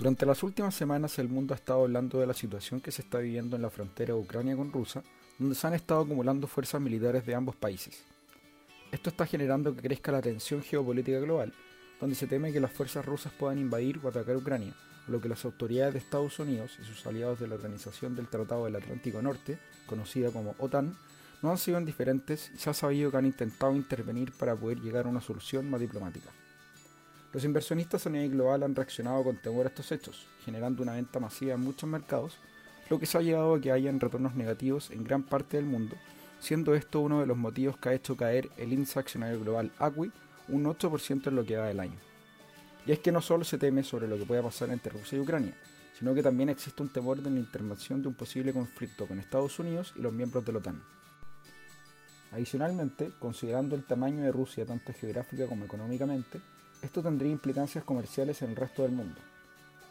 Durante las últimas semanas el mundo ha estado hablando de la situación que se está viviendo en la frontera de Ucrania con Rusia, donde se han estado acumulando fuerzas militares de ambos países. Esto está generando que crezca la tensión geopolítica global, donde se teme que las fuerzas rusas puedan invadir o atacar Ucrania, lo que las autoridades de Estados Unidos y sus aliados de la Organización del Tratado del Atlántico Norte, conocida como OTAN, no han sido indiferentes y se ha sabido que han intentado intervenir para poder llegar a una solución más diplomática. Los inversionistas a nivel global han reaccionado con temor a estos hechos, generando una venta masiva en muchos mercados, lo que se ha llevado a que hayan retornos negativos en gran parte del mundo, siendo esto uno de los motivos que ha hecho caer el índice accionario global ACWI un 8% en lo que va del año. Y es que no solo se teme sobre lo que pueda pasar entre Rusia y Ucrania, sino que también existe un temor de la intervención de un posible conflicto con Estados Unidos y los miembros de la OTAN. Adicionalmente, considerando el tamaño de Rusia tanto geográfica como económicamente, esto tendría implicancias comerciales en el resto del mundo.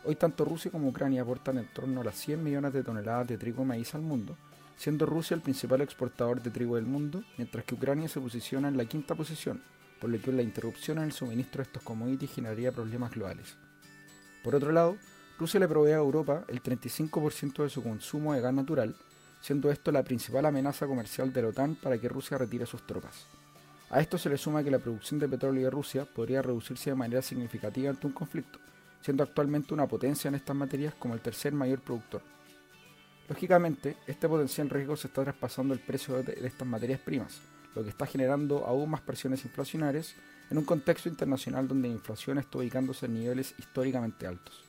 Hoy tanto Rusia como Ucrania aportan en torno a las 100 millones de toneladas de trigo y maíz al mundo, siendo Rusia el principal exportador de trigo del mundo, mientras que Ucrania se posiciona en la quinta posición, por lo que la interrupción en el suministro de estos commodities generaría problemas globales. Por otro lado, Rusia le provee a Europa el 35% de su consumo de gas natural, siendo esto la principal amenaza comercial de la OTAN para que Rusia retire sus tropas. A esto se le suma que la producción de petróleo de Rusia podría reducirse de manera significativa ante un conflicto, siendo actualmente una potencia en estas materias como el tercer mayor productor. Lógicamente, este potencial riesgo se está traspasando el precio de estas materias primas, lo que está generando aún más presiones inflacionarias en un contexto internacional donde la inflación está ubicándose en niveles históricamente altos.